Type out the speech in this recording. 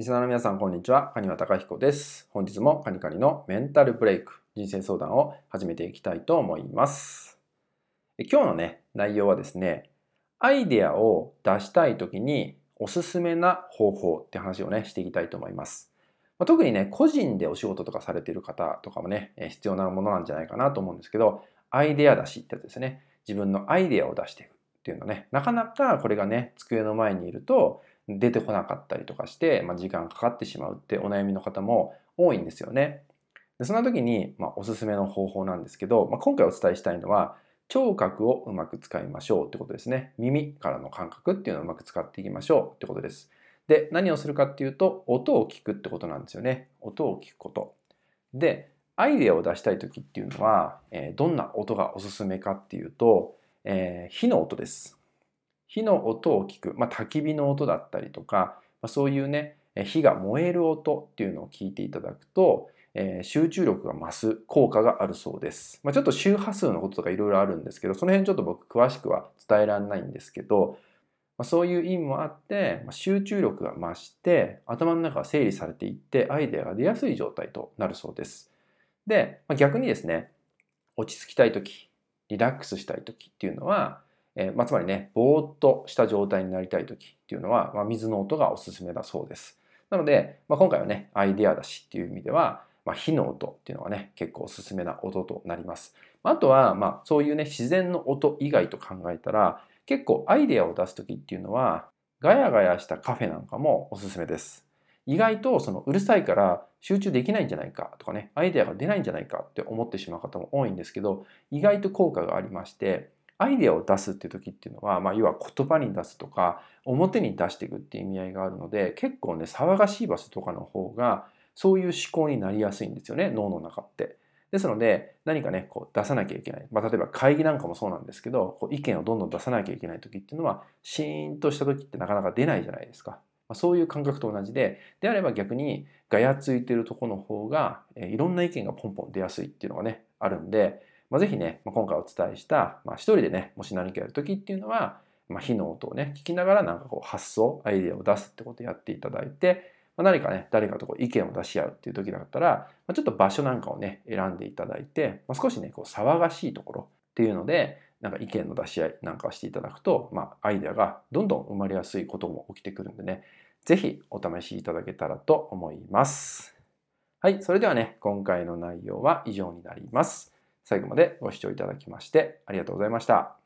リスナーの皆さん、こんにちは。カニワタカヒコです。本日もカニカニのメンタルブレイク、人生相談を始めていきたいと思います。今日のね、内容はですね、アイデアを出したいときにおすすめな方法って話をね、していきたいと思います。まあ、特にね、個人でお仕事とかされている方とかもね、必要なものなんじゃないかなと思うんですけど、アイデア出しってやつですね。自分のアイデアを出していくっていうのね、なかなかこれがね、机の前にいると出てこなかったりとかして、まあ、時間かかってしまうってお悩みの方も多いんですよね。でそんな時に、まあ、おすすめの方法なんですけど、まあ、今回お伝えしたいのは、聴覚をうまく使いましょうってことですね。耳からの感覚っていうのをうまく使っていきましょうってことです。で、何をするかっていうと、音を聞くってことなんですよね。音を聞くこと。で、アイデアを出したい時っていうのは、えー、どんな音がおすすめかっていうと、えー、火の音です。火の音を聞く、まあ、焚き火の音だったりとか、まあ、そういうね、火が燃える音っていうのを聞いていただくと、えー、集中力が増す効果があるそうです。まあ、ちょっと周波数のこととかいろいろあるんですけど、その辺ちょっと僕詳しくは伝えられないんですけど、まあ、そういう意味もあって、まあ、集中力が増して、頭の中が整理されていって、アイデアが出やすい状態となるそうです。で、まあ、逆にですね、落ち着きたいとき、リラックスしたいときっていうのは、えー、まあ、つまりね、ぼーっとした状態になりたいときっていうのは、まあ、水の音がおすすめだそうです。なので、まあ、今回はね、アイデアだしっていう意味では、まあ、火の音っていうのがね、結構おすすめな音となります。あとは、まあ、そういうね、自然の音以外と考えたら、結構アイデアを出すときっていうのは、ガヤガヤしたカフェなんかもおすすめです。意外とそのうるさいから集中できないんじゃないかとかね、アイデアが出ないんじゃないかって思ってしまう方も多いんですけど、意外と効果がありまして、アイデアを出すっていう時っていうのは、まあ、要は言葉に出すとか表に出していくっていう意味合いがあるので結構ね騒がしい場所とかの方がそういう思考になりやすいんですよね脳の中って。ですので何かねこう出さなきゃいけない、まあ、例えば会議なんかもそうなんですけどこう意見をどんどん出さなきゃいけない時っていうのはシーンとした時ってなかなか出ないじゃないですか。ま、そういう感覚と同じでであれば逆にガヤついてるとこの方が、えいろんな意見がポンポン出やすいっていうのがねあるんでまあ、ぜひね、まあ、今回お伝えした、まあ、一人でね、もし何かやるときっていうのは、まあ、火の音をね、聞きながらなんかこう発想、アイデアを出すってことをやっていただいて、まあ、何かね、誰かとこう意見を出し合うっていう時だったら、まあ、ちょっと場所なんかをね、選んでいただいて、まあ、少しね、こう騒がしいところっていうので、なんか意見の出し合いなんかをしていただくと、まあ、アイデアがどんどん生まれやすいことも起きてくるんでね、ぜひお試しいただけたらと思います。はい、それではね、今回の内容は以上になります。最後までご視聴いただきましてありがとうございました。